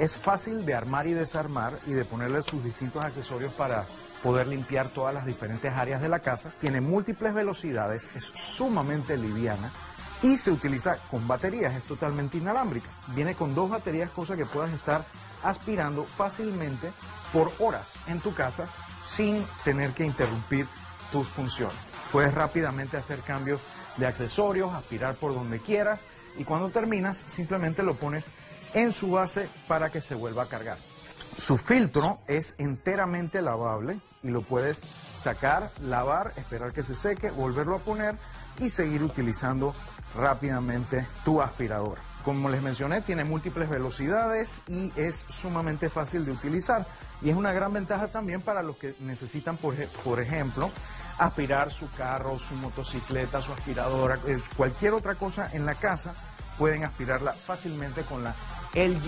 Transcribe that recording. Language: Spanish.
Es fácil de armar y desarmar y de ponerle sus distintos accesorios para poder limpiar todas las diferentes áreas de la casa. Tiene múltiples velocidades, es sumamente liviana y se utiliza con baterías, es totalmente inalámbrica. Viene con dos baterías, cosa que puedas estar aspirando fácilmente por horas en tu casa sin tener que interrumpir tus funciones. Puedes rápidamente hacer cambios de accesorios, aspirar por donde quieras y cuando terminas simplemente lo pones en su base para que se vuelva a cargar. Su filtro es enteramente lavable y lo puedes sacar, lavar, esperar que se seque, volverlo a poner y seguir utilizando rápidamente tu aspiradora. Como les mencioné, tiene múltiples velocidades y es sumamente fácil de utilizar. Y es una gran ventaja también para los que necesitan, por, por ejemplo, aspirar su carro, su motocicleta, su aspiradora, cualquier otra cosa en la casa, pueden aspirarla fácilmente con la LG